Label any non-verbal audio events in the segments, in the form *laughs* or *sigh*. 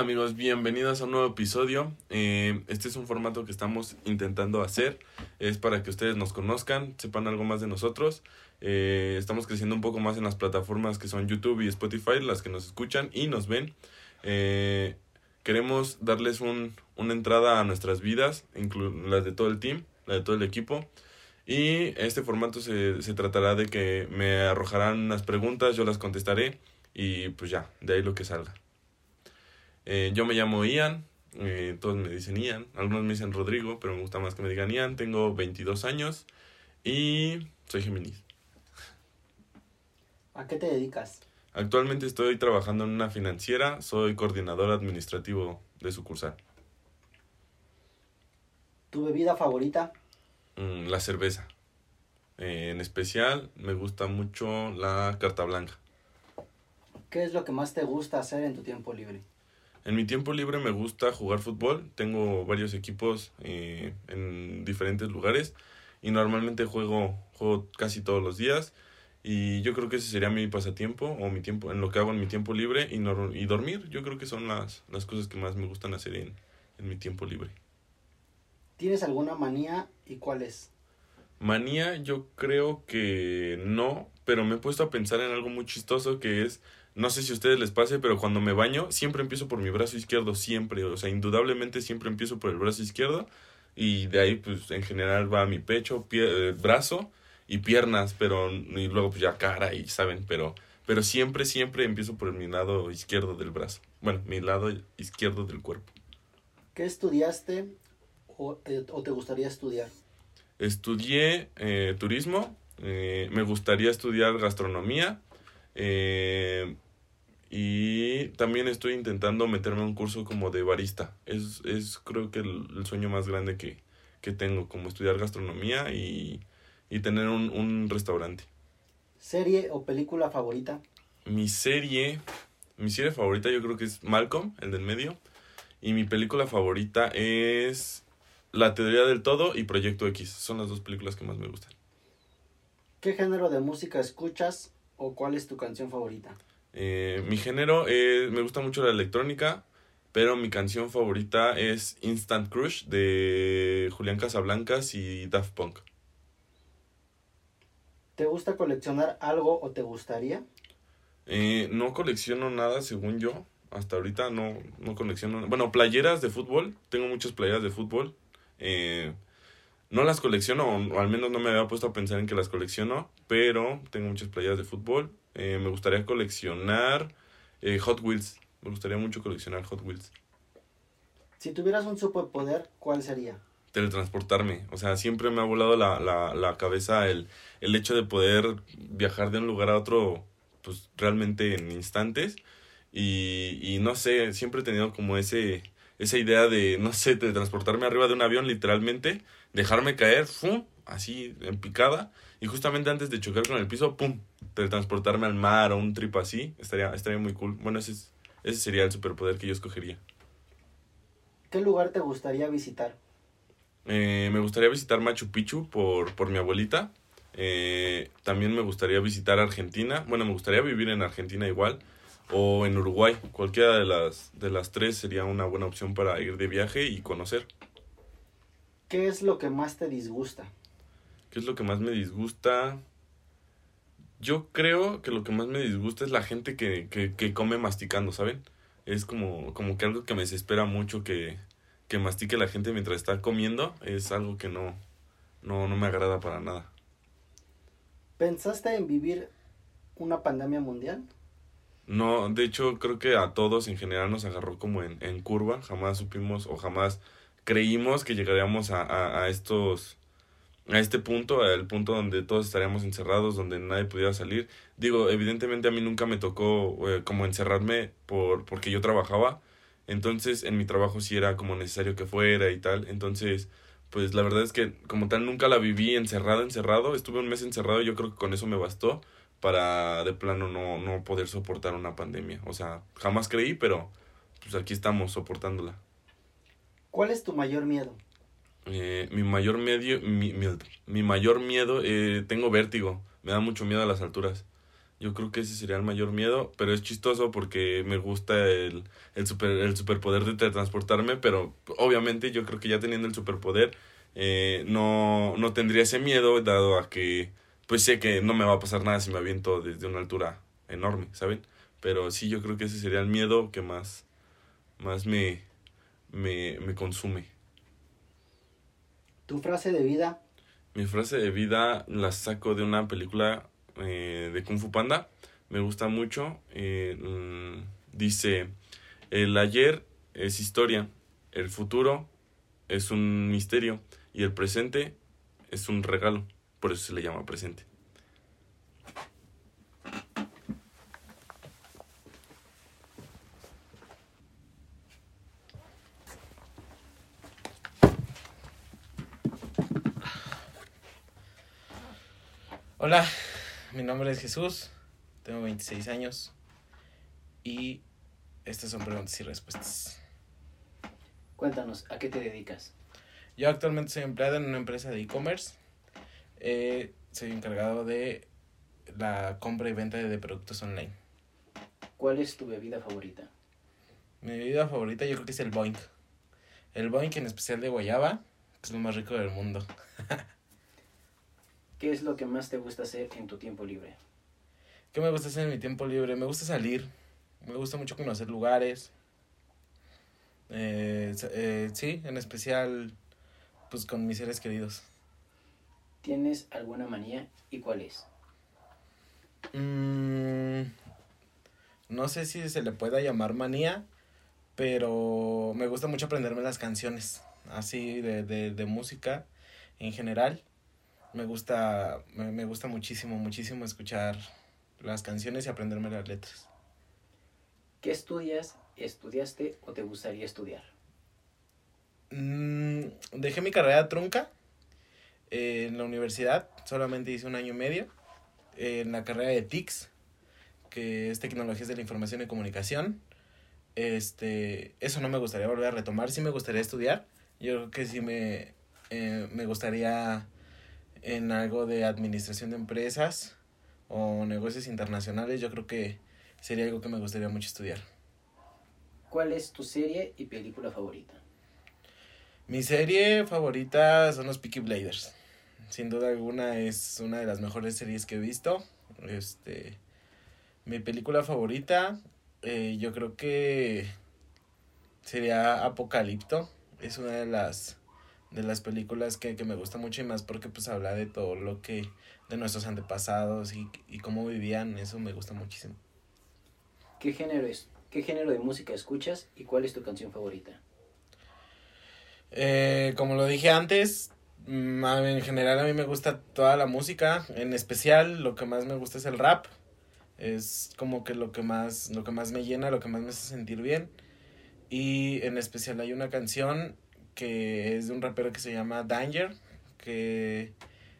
Hola amigos, bienvenidos a un nuevo episodio. Eh, este es un formato que estamos intentando hacer. Es para que ustedes nos conozcan, sepan algo más de nosotros. Eh, estamos creciendo un poco más en las plataformas que son YouTube y Spotify, las que nos escuchan y nos ven. Eh, queremos darles un, una entrada a nuestras vidas, las de todo el team, la de todo el equipo. Y este formato se, se tratará de que me arrojarán unas preguntas, yo las contestaré y pues ya, de ahí lo que salga. Eh, yo me llamo Ian, eh, todos me dicen Ian, algunos me dicen Rodrigo, pero me gusta más que me digan Ian. Tengo 22 años y soy Géminis. ¿A qué te dedicas? Actualmente estoy trabajando en una financiera, soy coordinador administrativo de sucursal. ¿Tu bebida favorita? Mm, la cerveza. Eh, en especial me gusta mucho la carta blanca. ¿Qué es lo que más te gusta hacer en tu tiempo libre? En mi tiempo libre me gusta jugar fútbol. Tengo varios equipos eh, en diferentes lugares y normalmente juego, juego casi todos los días. Y yo creo que ese sería mi pasatiempo o mi tiempo, en lo que hago en mi tiempo libre y, no, y dormir. Yo creo que son las, las cosas que más me gustan hacer en, en mi tiempo libre. ¿Tienes alguna manía y cuál es? Manía yo creo que no, pero me he puesto a pensar en algo muy chistoso que es no sé si a ustedes les pase, pero cuando me baño siempre empiezo por mi brazo izquierdo, siempre. O sea, indudablemente siempre empiezo por el brazo izquierdo y de ahí pues en general va mi pecho, pie, eh, brazo y piernas, pero y luego pues ya cara y saben, pero pero siempre siempre empiezo por mi lado izquierdo del brazo. Bueno, mi lado izquierdo del cuerpo. ¿Qué estudiaste o, eh, te gustaría estudiar? Estudié eh, turismo, me gustaría estudiar gastronomía eh, y también estoy intentando meterme a un curso como de barista. Es, es creo que el, sueño más grande que, que, tengo, como estudiar gastronomía y, y tener un, un, restaurante. ¿Serie o película favorita? Mi serie, mi serie favorita yo creo que es Malcolm, el del medio. Y mi película favorita es La Teoría del Todo y Proyecto X. Son las dos películas que más me gustan. ¿Qué género de música escuchas o cuál es tu canción favorita? Eh, mi género, me gusta mucho la electrónica, pero mi canción favorita es Instant Crush de Julián Casablancas y Daft Punk. ¿Te gusta coleccionar algo o te gustaría? Eh, no colecciono nada, según yo. Hasta ahorita no, no colecciono. Bueno, playeras de fútbol. Tengo muchas playeras de fútbol. Eh, no las colecciono, o al menos no me había puesto a pensar en que las colecciono, pero tengo muchas playeras de fútbol. Eh, me gustaría coleccionar eh, Hot Wheels. Me gustaría mucho coleccionar Hot Wheels. Si tuvieras un superpoder, ¿cuál sería? Teletransportarme. O sea, siempre me ha volado la, la, la cabeza el, el hecho de poder viajar de un lugar a otro, pues realmente en instantes. Y, y no sé, siempre he tenido como ese, esa idea de, no sé, de transportarme arriba de un avión literalmente dejarme caer, ¡fum! así en picada, y justamente antes de chocar con el piso, ¡pum! teletransportarme al mar o un trip así, estaría, estaría muy cool. Bueno, ese, ese sería el superpoder que yo escogería. ¿Qué lugar te gustaría visitar? Eh, me gustaría visitar Machu Picchu por, por mi abuelita. Eh, también me gustaría visitar Argentina. Bueno, me gustaría vivir en Argentina igual. O en Uruguay. Cualquiera de las, de las tres sería una buena opción para ir de viaje y conocer. ¿Qué es lo que más te disgusta? ¿Qué es lo que más me disgusta? Yo creo que lo que más me disgusta es la gente que, que, que come masticando, ¿saben? Es como, como que algo que me desespera mucho que, que mastique la gente mientras está comiendo. Es algo que no, no, no me agrada para nada. ¿Pensaste en vivir una pandemia mundial? No, de hecho creo que a todos en general nos agarró como en, en curva. Jamás supimos o jamás creímos que llegaríamos a, a, estos a este punto, al punto donde todos estaríamos encerrados, donde nadie pudiera salir. Digo, evidentemente a mí nunca me tocó eh, como encerrarme por porque yo trabajaba, entonces en mi trabajo sí era como necesario que fuera y tal, entonces pues la verdad es que como tal nunca la viví encerrado, encerrado, estuve un mes encerrado y yo creo que con eso me bastó para de plano no, no poder soportar una pandemia. O sea, jamás creí, pero pues aquí estamos soportándola. ¿Cuál es tu mayor miedo? Eh, mi mayor medio, mi, mi, mi mayor miedo, eh, tengo vértigo, me da mucho miedo a las alturas. Yo creo que ese sería el mayor miedo, pero es chistoso porque me gusta el, el, super, el superpoder de teletransportarme, pero obviamente yo creo que ya teniendo el superpoder eh, no, no tendría ese miedo, dado a que pues sé que no me va a pasar nada si me aviento desde una altura enorme, ¿saben? Pero sí, yo creo que ese sería el miedo que más, más me, me, me consume. ¿Tu frase de vida? Mi frase de vida la saco de una película eh, de Kung Fu Panda. Me gusta mucho. Eh, mm, dice, el ayer es historia, el futuro es un misterio y el presente es un regalo. Por eso se le llama presente. Hola, mi nombre es Jesús, tengo 26 años y estas son preguntas y respuestas. Cuéntanos, ¿a qué te dedicas? Yo actualmente soy empleado en una empresa de e-commerce. Eh, soy encargado de la compra y venta de productos online. ¿Cuál es tu bebida favorita? Mi bebida favorita yo creo que es el Boink. El Boink en especial de guayaba, que es lo más rico del mundo. *laughs* ¿Qué es lo que más te gusta hacer en tu tiempo libre? ¿Qué me gusta hacer en mi tiempo libre? Me gusta salir. Me gusta mucho conocer lugares. Eh, eh, sí, en especial pues con mis seres queridos. ¿Tienes alguna manía y cuál es? Mm, no sé si se le pueda llamar manía, pero me gusta mucho aprenderme las canciones, así de, de, de música en general me gusta, me, me, gusta muchísimo, muchísimo escuchar las canciones y aprenderme las letras. ¿Qué estudias, estudiaste o te gustaría estudiar? Mm, dejé mi carrera trunca eh, en la universidad, solamente hice un año y medio, eh, en la carrera de TICS, que es Tecnologías de la Información y Comunicación. Este, eso no me gustaría volver a retomar, sí me gustaría estudiar, yo creo que sí me, eh, me gustaría en algo de administración de empresas o negocios internacionales, yo creo que sería algo que me gustaría mucho estudiar. ¿Cuál es tu serie y película favorita? Mi serie favorita son los Peaky Blinders. Sin duda alguna es una de las mejores series que he visto. Este, mi película favorita, eh, yo creo que sería Apocalipto. Es una de las de las películas que, que me gusta mucho y más porque pues habla de todo lo que, de nuestros antepasados y, y cómo vivían, eso me gusta muchísimo. ¿Qué género es? ¿Qué género de música escuchas y cuál es tu canción favorita? Eh, como lo dije antes, mm, en general a mí me gusta toda la música, en especial lo que más me gusta es el rap. Es como que lo que más lo que más me llena, lo que más me hace sentir bien. Y en especial hay una canción que es de un rapero que se llama Danger, que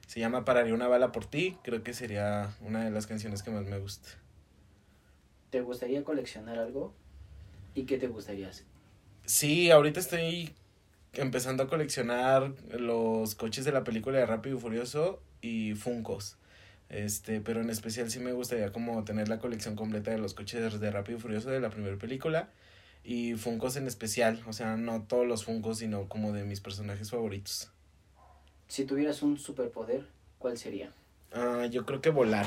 se llama Pararía una bala por ti, creo que sería una de las canciones que más me gusta. ¿Te gustaría coleccionar algo? ¿Y qué te gustaría hacer? Sí, ahorita estoy empezando a coleccionar los coches de la película de Rápido y Furioso y Funcos. Este, pero en especial sí me gustaría como tener la colección completa de los coches de Rápido y Furioso de la primera película y Funkos en especial, o sea, no todos los Funkos, sino como de mis personajes favoritos. Si tuvieras un superpoder, ¿cuál sería? Uh, yo creo que volar.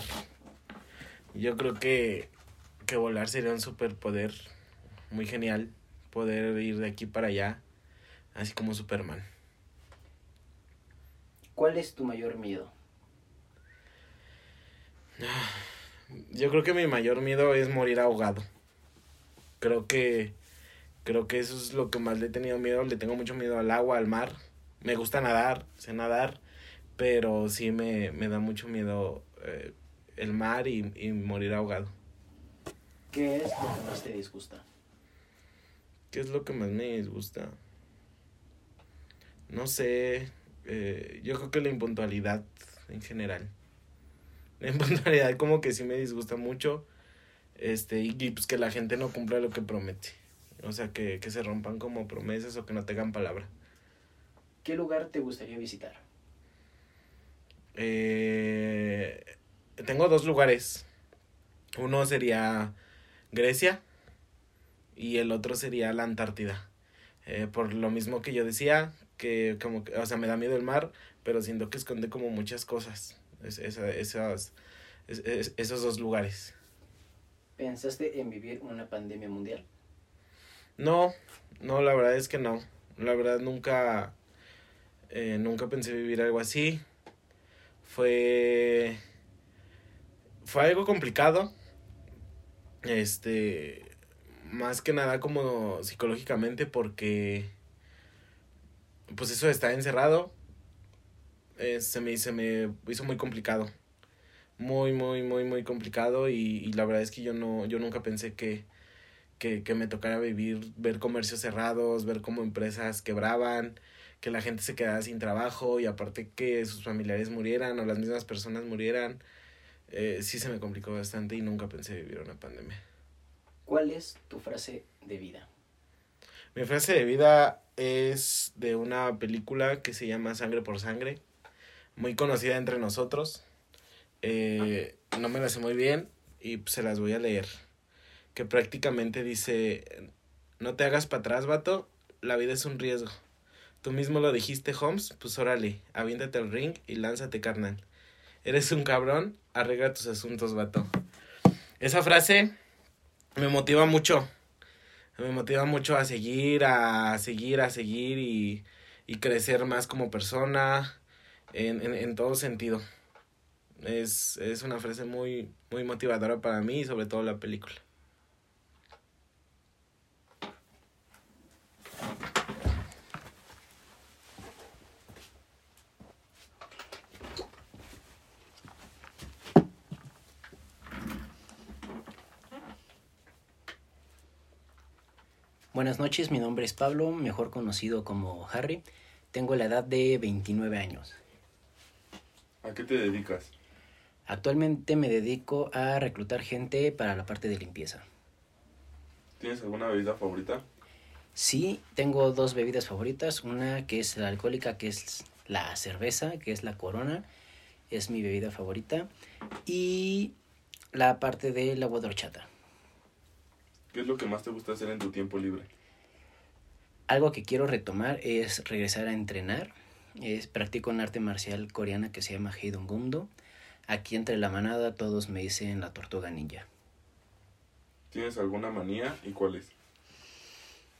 Yo creo que, que volar sería un superpoder muy genial. Poder ir de aquí para allá, así como Superman. ¿Cuál es tu mayor miedo? Yo creo que mi mayor miedo es morir ahogado. Creo que Creo que eso es lo que más le he tenido miedo. Le tengo mucho miedo al agua, al mar. Me gusta nadar, sé nadar, pero sí me, me da mucho miedo eh, el mar y, y morir ahogado. ¿Qué es lo que más te disgusta? ¿Qué es lo que más me disgusta? No sé. Eh, yo creo que la impuntualidad en general. La *laughs* impuntualidad como que sí me disgusta mucho. Este, y, y pues que la gente no cumpla lo que promete. O sea, que, que se rompan como promesas o que no tengan palabra. ¿Qué lugar te gustaría visitar? Eh, tengo dos lugares. Uno sería Grecia y el otro sería la Antártida. Eh, por lo mismo que yo decía, que como, que- o sea, me da miedo el mar, pero siento que esconde como muchas cosas, es- esa- esas, es- es- esos dos lugares. ¿Pensaste en vivir una pandemia mundial? No, no, la verdad es que no. La verdad nunca, eh, nunca pensé vivir algo así. Fue, fue algo complicado. Este, más que nada como psicológicamente porque, pues eso de estar encerrado, eh, se me, se me hizo muy complicado. Muy, muy, muy, muy complicado y, y la verdad es que yo no, yo nunca pensé que, que, que me tocara vivir, ver comercios cerrados, ver cómo empresas quebraban, que la gente se quedaba sin trabajo y aparte que sus familiares murieran o las mismas personas murieran. Eh, sí se me complicó bastante y nunca pensé vivir una pandemia. ¿Cuál es tu frase de vida? Mi frase de vida es de una película que se llama Sangre por Sangre, muy conocida entre nosotros. Eh, no me la sé muy bien y se las voy a leer. Que prácticamente dice, no te hagas para atrás, vato, la vida es un riesgo. Tú mismo lo dijiste, Holmes, pues órale, aviéntate al ring y lánzate, carnal. Eres un cabrón, arregla tus asuntos, vato. Esa frase me motiva mucho me motiva mucho a seguir, a seguir, a seguir y, y crecer más como persona en, en, todo sentido. Es, es una frase muy, muy motivadora para mí y sobre todo la película. Buenas noches, mi nombre es Pablo, mejor conocido como Harry. Tengo la edad de 29 años. ¿A qué te dedicas? Actualmente me dedico a reclutar gente para la parte de limpieza. ¿Tienes alguna bebida favorita? Sí, tengo dos bebidas favoritas, una que es la alcohólica, que es la cerveza, que es la corona, es mi bebida favorita, y la parte del agua de horchata. ¿Qué es lo que más te gusta hacer en tu tiempo libre? Algo que quiero retomar es regresar a entrenar. Es, practico un arte marcial coreana que se llama Heidong Gumdo. Aquí entre la manada todos me dicen la tortuga ninja. ¿Tienes alguna manía y cuál es?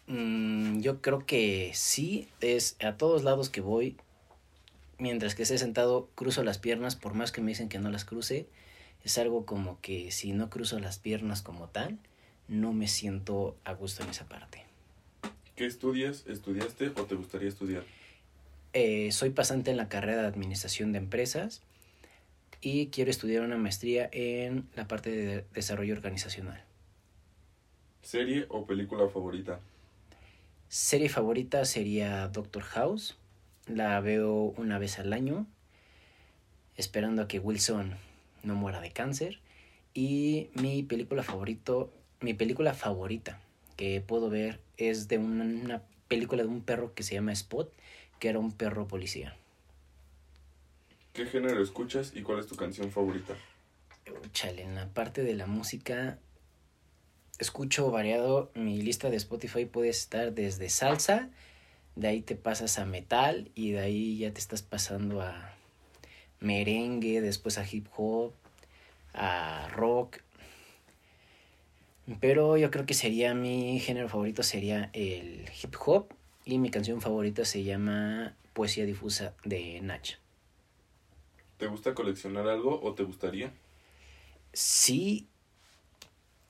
Mm, yo creo que sí, es a todos lados que voy, mientras que esté sentado, cruzo las piernas, por más que me dicen que no las cruce, es algo como que si no cruzo las piernas como tal, no me siento a gusto en esa parte. ¿Qué estudias, estudiaste o te gustaría estudiar? Eh, soy pasante en la carrera de Administración de Empresas y quiero estudiar una maestría en la parte de desarrollo organizacional. ¿Serie o película favorita? Serie favorita sería Doctor House. La veo una vez al año, esperando a que Wilson no muera de cáncer. Y mi película favorito, mi película favorita que puedo ver es de una, una película de un perro que se llama Spot, que era un perro policía. ¿Qué género escuchas y cuál es tu canción favorita? Chale, en la parte de la música escucho variado. Mi lista de Spotify puede estar desde salsa, de ahí te pasas a metal y de ahí ya te estás pasando a merengue, después a hip hop, a rock. Pero yo creo que sería mi género favorito sería el hip hop y mi canción favorita se llama Poesía difusa de Nach. ¿Te gusta coleccionar algo o te gustaría? Sí,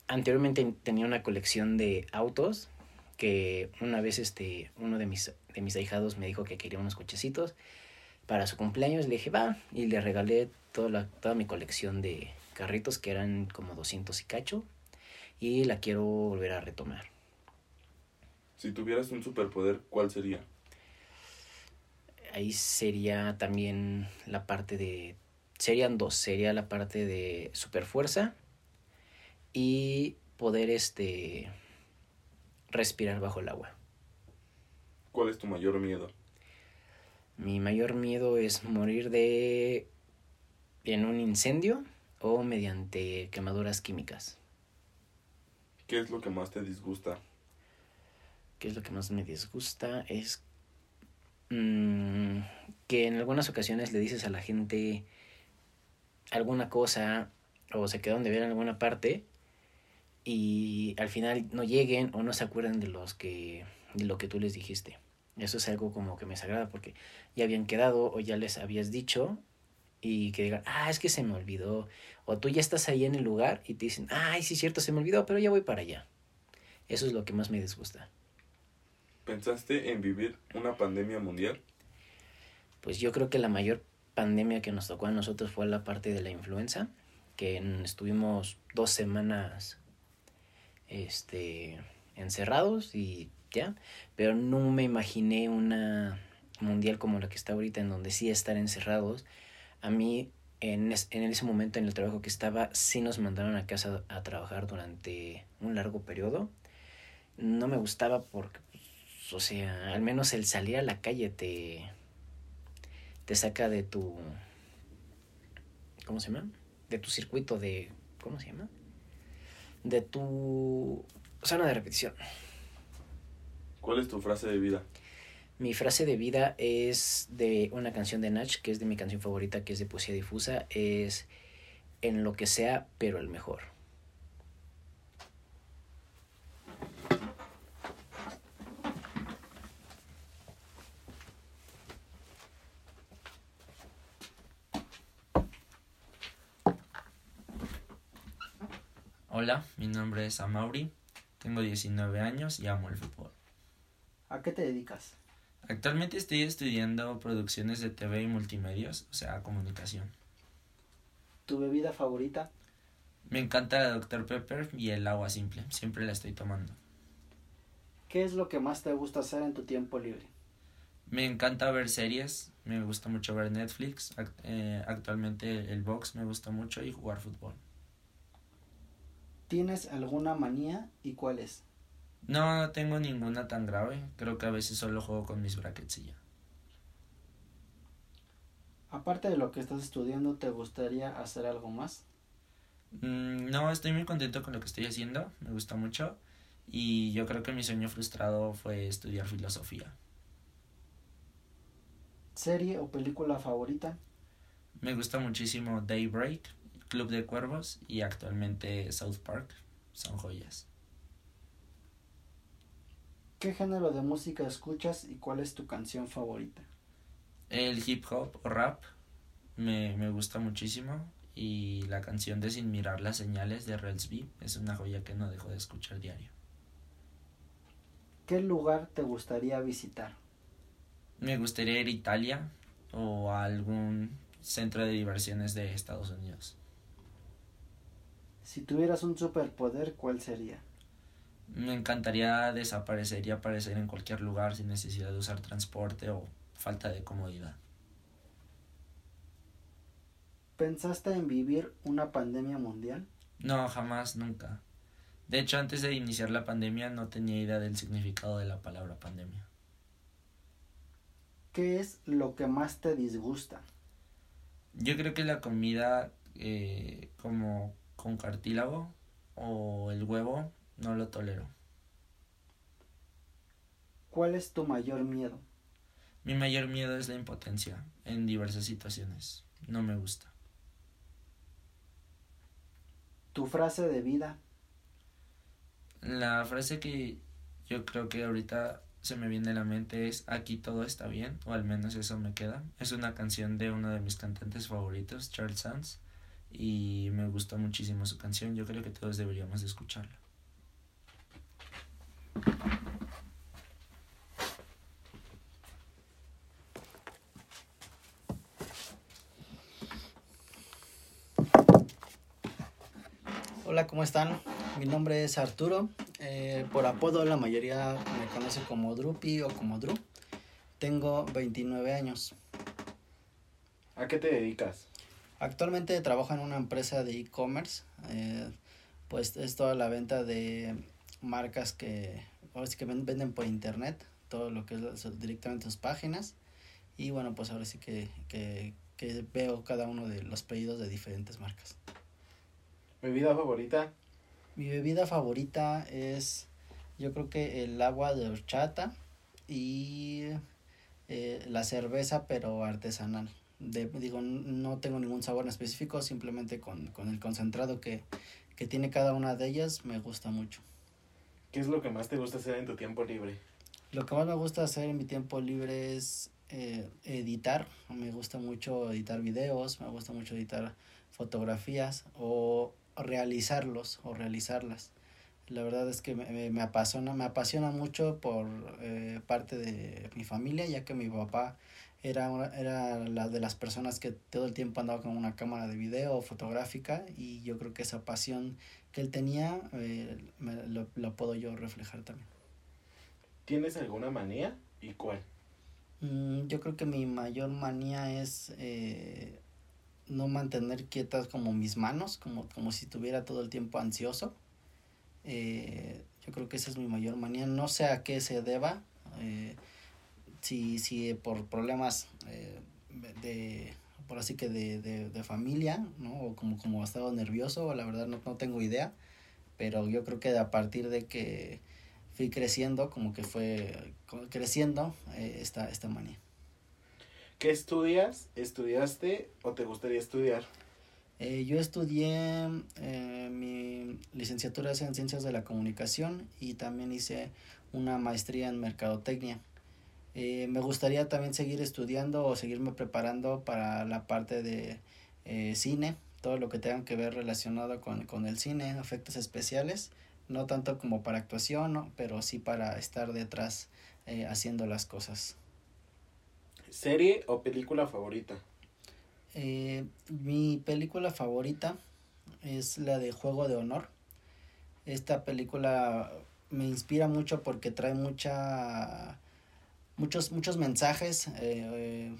anteriormente tenía una colección de autos que una vez este uno de mis de mis ahijados me dijo que quería unos cochecitos para su cumpleaños le dije va y le regalé toda la toda mi colección de carritos que eran como 200 y cacho y la quiero volver a retomar Si tuvieras un superpoder, ¿cuál sería? ahí sería también la parte de serían dos sería la parte de superfuerza y poder este respirar bajo el agua ¿Cuál es tu mayor miedo? mi mayor miedo es morir de en un incendio o mediante quemaduras químicas. ¿Qué es lo que más te disgusta? ¿Qué es lo que más me disgusta? Es mm, que en algunas ocasiones le dices a la gente alguna cosa o se quedan de ver en alguna parte y al final no lleguen o no se acuerdan de los que de lo que tú les dijiste. Eso es algo como que me desagrada porque ya habían quedado o ya les habías dicho y que digan, ah, es que se me olvidó. O tú ya estás ahí en el lugar y te dicen, ay, sí, cierto, se me olvidó, pero ya voy para allá. Eso es lo que más me disgusta. ¿Pensaste en vivir una pandemia mundial? Pues yo creo que la mayor pandemia que nos tocó a nosotros fue la parte de la influenza, que estuvimos dos semanas este, encerrados y ya, pero no me imaginé una mundial como la que está ahorita, en donde sí estar encerrados. A mí, en, en ese momento en el trabajo que estaba, sí nos mandaron a casa a trabajar durante un largo periodo. No me gustaba porque, pues, o sea, al menos el salir a la calle te, te saca de tu, ¿cómo se llama? De tu circuito de, ¿cómo se llama? De tu zona de repetición. ¿Cuál es tu frase de vida? Mi frase de vida es de una canción de Nach, que es de mi canción favorita, que es de Poesía Difusa, es en lo que sea, pero el mejor. Hola, mi nombre es Amaury, tengo 19 años y amo el fútbol. ¿A qué te dedicas? Actualmente estoy estudiando producciones de TV y multimedios, o sea, comunicación. ¿Tu bebida favorita? Me encanta la Dr. Pepper y el agua simple, siempre la estoy tomando. ¿Qué es lo que más te gusta hacer en tu tiempo libre? Me encanta ver series, me gusta mucho ver Netflix, eh, actualmente el box me gusta mucho y jugar fútbol. ¿Tienes alguna manía y cuál es? No, no tengo ninguna tan grave. Creo que a veces solo juego con mis brackets y ya. Aparte de lo que estás estudiando, ¿te gustaría hacer algo más? Mm, no, estoy muy contento con lo que estoy haciendo. Me gusta mucho. Y yo creo que mi sueño frustrado fue estudiar filosofía. ¿Serie o película favorita? Me gusta muchísimo Daybreak, Club de Cuervos y actualmente South Park. Son joyas. ¿Qué género de música escuchas y cuál es tu canción favorita? El hip hop o rap me, me gusta muchísimo y la canción de Sin mirar las señales de Rels B es una joya que no dejo de escuchar diario. ¿Qué lugar te gustaría visitar? Me gustaría ir a Italia o a algún centro de diversiones de Estados Unidos. Si tuvieras un superpoder, ¿cuál sería? Me encantaría desaparecer y aparecer en cualquier lugar sin necesidad de usar transporte o falta de comodidad. ¿Pensaste en vivir una pandemia mundial? No, jamás, nunca. De hecho, antes de iniciar la pandemia no tenía idea del significado de la palabra pandemia. ¿Qué es lo que más te disgusta? Yo creo que la comida eh, como con cartílago o el huevo no lo tolero. ¿Cuál es tu mayor miedo? Mi mayor miedo es la impotencia en diversas situaciones. No me gusta. ¿Tu frase de vida? La frase que yo creo que ahorita se me viene a la mente es Aquí todo está bien, o al menos eso me queda. Es una canción de uno de mis cantantes favoritos, Charles Sands, y me gusta muchísimo su canción. Yo creo que todos deberíamos escucharla. Hola, ¿cómo están? Mi nombre es Arturo. Eh, por apodo la mayoría me conoce como Drupi o como Dru. Tengo 29 años. ¿A qué te dedicas? Actualmente trabajo en una empresa de e-commerce. Eh, pues es toda la venta de marcas que, ahora sí que venden por internet, todo lo que es directamente sus páginas. Y bueno, pues ahora sí que, que, que veo cada uno de los pedidos de diferentes marcas. ¿Bebida favorita? Mi bebida favorita es, yo creo que el agua de horchata y eh, la cerveza, pero artesanal. De, digo, no tengo ningún sabor en específico, simplemente con, con el concentrado que, que tiene cada una de ellas me gusta mucho. ¿Qué es lo que más te gusta hacer en tu tiempo libre? Lo que más me gusta hacer en mi tiempo libre es eh, editar. Me gusta mucho editar videos, me gusta mucho editar fotografías o realizarlos o realizarlas. La verdad es que me, apasiona, me apasiona mucho por eh, parte de mi familia, ya que mi papá era, era la de las personas que todo el tiempo andaba con una cámara de video fotográfica y yo creo que esa pasión que él tenía eh, me, lo, lo puedo yo reflejar también. ¿Tienes alguna manía y cuál? Mm, yo creo que mi mayor manía es eh, no mantener quietas como mis manos, como, como si estuviera todo el tiempo ansioso. Eh, yo creo que esa es mi mayor manía. No sé a qué se deba. Eh, si, si por problemas de, por así que de, de, de, familia, ¿no? O como, como estado nervioso, la verdad no, no tengo idea. Pero yo creo que a partir de que fui creciendo, como que fue creciendo eh, esta, esta manía. ¿Qué estudias? ¿Estudiaste o te gustaría estudiar? Eh, yo estudié eh, mi licenciatura en Ciencias de la Comunicación y también hice una maestría en Mercadotecnia. Eh, me gustaría también seguir estudiando o seguirme preparando para la parte de eh, cine, todo lo que tenga que ver relacionado con, con el cine, efectos especiales, no tanto como para actuación, ¿no? pero sí para estar detrás eh, haciendo las cosas. ¿Serie o película favorita? Eh, mi película favorita es la de Juego de Honor. Esta película me inspira mucho porque trae mucha muchos muchos mensajes eh,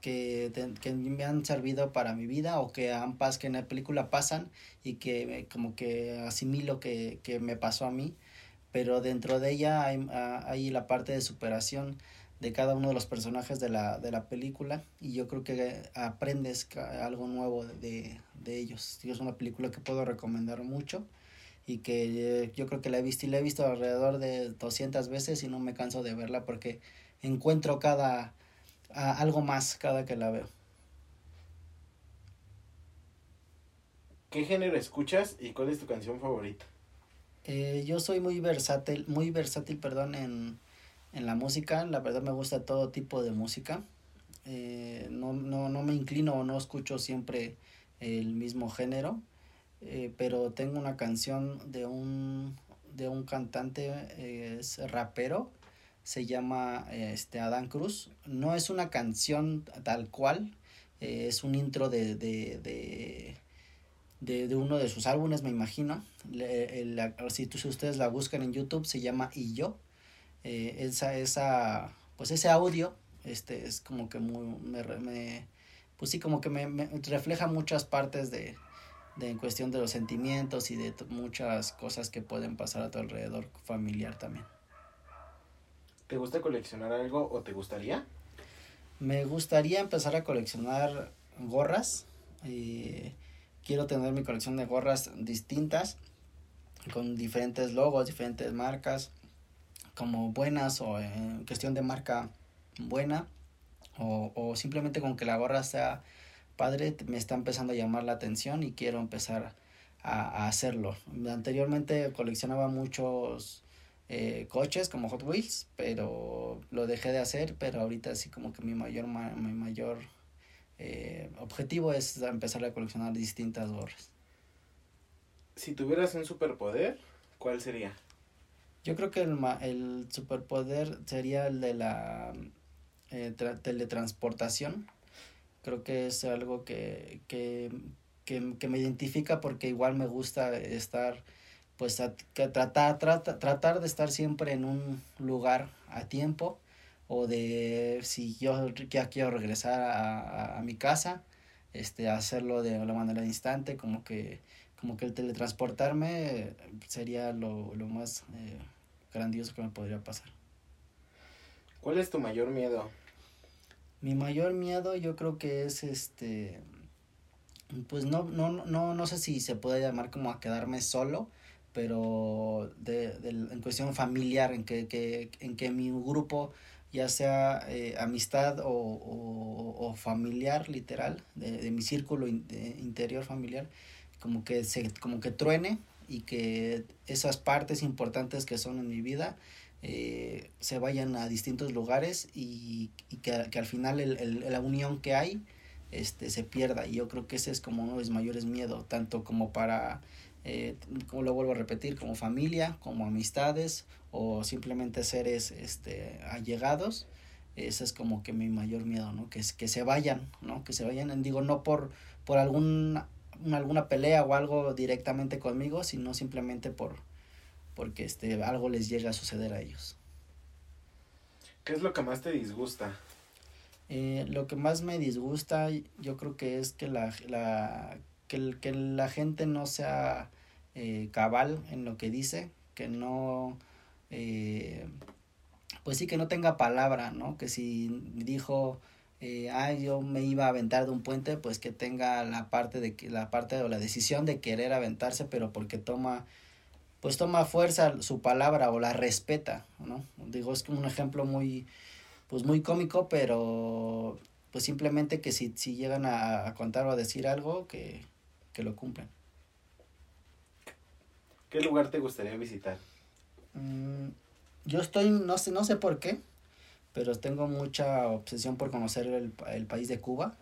que, te, que me han servido para mi vida o que han que en la película pasan y que como que asimilo que, que me pasó a mí pero dentro de ella hay, hay la parte de superación de cada uno de los personajes de la, de la película y yo creo que aprendes algo nuevo de, de ellos. Es una película que puedo recomendar mucho y que yo creo que la he visto y la he visto alrededor de 200 veces y no me canso de verla porque encuentro cada a, algo más cada que la veo. ¿Qué género escuchas y cuál es tu canción favorita? Eh, yo soy muy versátil, muy versátil, perdón, en, en la música. La verdad me gusta todo tipo de música. Eh, no, no, no me inclino o no escucho siempre el mismo género. Eh, pero tengo una canción de un, de un cantante, es rapero, se llama este Adán Cruz. No es una canción tal cual, eh, es un intro de, de, de, de, uno de sus álbumes, me imagino. Le, si, si ustedes la buscan en YouTube, se llama Y yo. Eh, esa, esa, pues ese audio, este, es como que muy, me, me pues sí, como que me, me refleja muchas partes de, de en cuestión de los sentimientos y de muchas cosas que pueden pasar a tu alrededor familiar también. ¿Te gusta coleccionar algo o te gustaría? Me gustaría empezar a coleccionar gorras. Eh, quiero tener mi colección de gorras distintas, con diferentes logos, diferentes marcas, como buenas o en cuestión de marca buena, o, simplemente con que la gorra sea padre me está empezando a llamar la atención y quiero empezar a hacerlo. Anteriormente coleccionaba muchos eh, coches como Hot Wheels, pero lo dejé de hacer, pero ahorita sí como que mi mayor, mi mayor eh, objetivo es empezar a coleccionar distintas gorras. Si tuvieras un superpoder, ¿cuál sería? Yo creo que el, el superpoder sería el de la eh, teletransportación creo que es algo que, que, que, que, me identifica porque igual me gusta estar, pues a, que tratar, trata, tratar de estar siempre en un lugar a tiempo o de si yo ya quiero regresar a, a, a mi casa, este, hacerlo de la manera instante, como que, como que el teletransportarme sería lo, lo más eh, grandioso que me podría pasar. ¿Cuál es tu mayor miedo? Mi mayor miedo yo creo que es este pues no, no, no, no sé si se puede llamar como a quedarme solo, pero de, de, en cuestión familiar, en que, que, en que mi grupo, ya sea eh, amistad o, o, o, familiar, literal, de, de mi círculo interior familiar, como que se, como que truene y que esas partes importantes que son en mi vida eh, se vayan a distintos lugares y, y que, que, al final el, el, la unión que hay este, se pierda. Y yo creo que ese es como uno de mis mayores miedos, tanto como para, eh, como lo vuelvo a repetir, como familia, como amistades o simplemente seres este, allegados. Ese es como que mi mayor miedo, ¿no? Que, que se vayan, ¿no? Que se vayan, digo, no por, por algún, alguna pelea o algo directamente conmigo, sino simplemente por porque este, algo les llega a suceder a ellos. ¿Qué es lo que más te disgusta? Eh, lo que más me disgusta yo creo que es que la, la, que, que la gente no sea eh, cabal en lo que dice, que no, eh, pues sí, que no tenga palabra, ¿no? Que si dijo, eh, ah, yo me iba a aventar de un puente, pues que tenga la parte de la parte o la decisión de querer aventarse, pero porque toma pues toma fuerza su palabra o la respeta, ¿no? Digo, es como un ejemplo muy, pues muy cómico, pero pues simplemente que si, si llegan a contar o a decir algo, que, que lo cumplan. ¿Qué lugar te gustaría visitar? Mm, yo estoy, no sé, no sé por qué, pero tengo mucha obsesión por conocer el, el país de Cuba.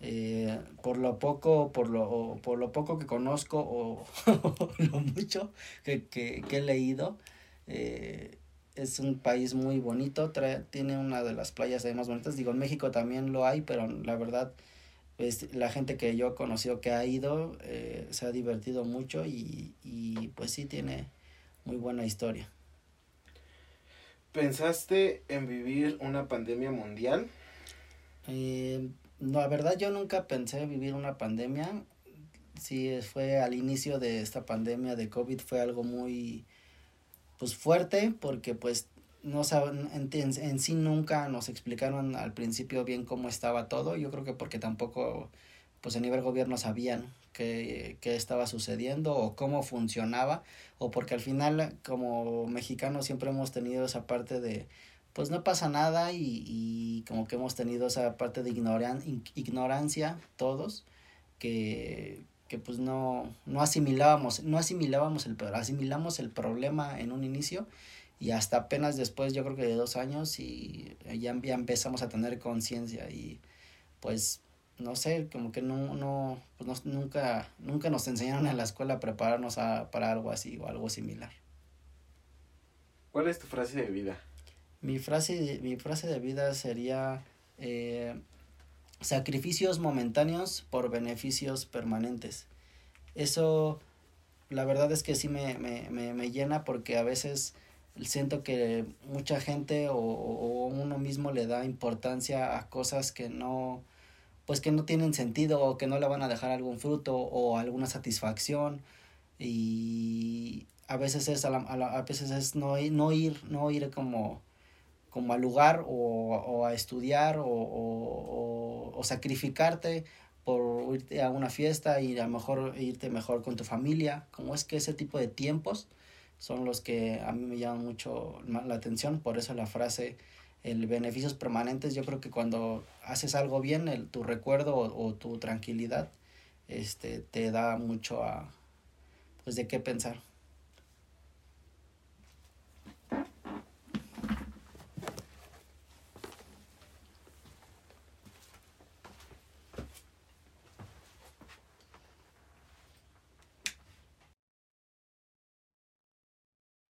Eh, por lo poco, por lo, por lo poco que conozco o *laughs* lo mucho que, que, que he leído, eh, es un país muy bonito, trae, tiene una de las playas más bonitas. Digo, en México también lo hay, pero la verdad, pues la gente que yo he conocido que ha ido eh, se ha divertido mucho y, y pues sí tiene muy buena historia. ¿Pensaste en vivir una pandemia mundial? Eh, no, la verdad yo nunca pensé vivir una pandemia. Sí, fue al inicio de esta pandemia de COVID, fue algo muy pues fuerte porque pues no en, en, en, sí nunca nos explicaron al principio bien cómo estaba todo. Yo creo que porque tampoco pues a nivel gobierno sabían qué, qué estaba sucediendo o cómo funcionaba o porque al final como mexicanos siempre hemos tenido esa parte de pues no pasa nada y, y como que hemos tenido esa parte de ignoran, ignorancia todos que que pues no, no asimilábamos, no asimilábamos el, asimilamos el problema en un inicio y hasta apenas después yo creo que de dos años y ya, ya empezamos a tener conciencia y pues no sé, como que no, no, pues no, nunca, nunca nos enseñaron en la escuela a prepararnos a, para algo así o algo similar. ¿Cuál es tu frase de vida? Mi frase, mi frase de vida sería eh, sacrificios momentáneos por beneficios permanentes. Eso, la verdad es que sí me, me, me, me llena porque a veces siento que mucha gente o, o, uno mismo le da importancia a cosas que no, pues que no tienen sentido o que no le van a dejar algún fruto o alguna satisfacción. Y a veces es a, la, a, la, veces es no, no ir no ir como como al lugar o, o a estudiar o, o, o, sacrificarte por irte a una fiesta y a lo mejor irte mejor con tu familia, como es que ese tipo de tiempos son los que a mí me llaman mucho la atención, por eso la frase el beneficios permanentes, yo creo que cuando haces algo bien, el, tu recuerdo o, o tu tranquilidad este, te da mucho a, pues de qué pensar.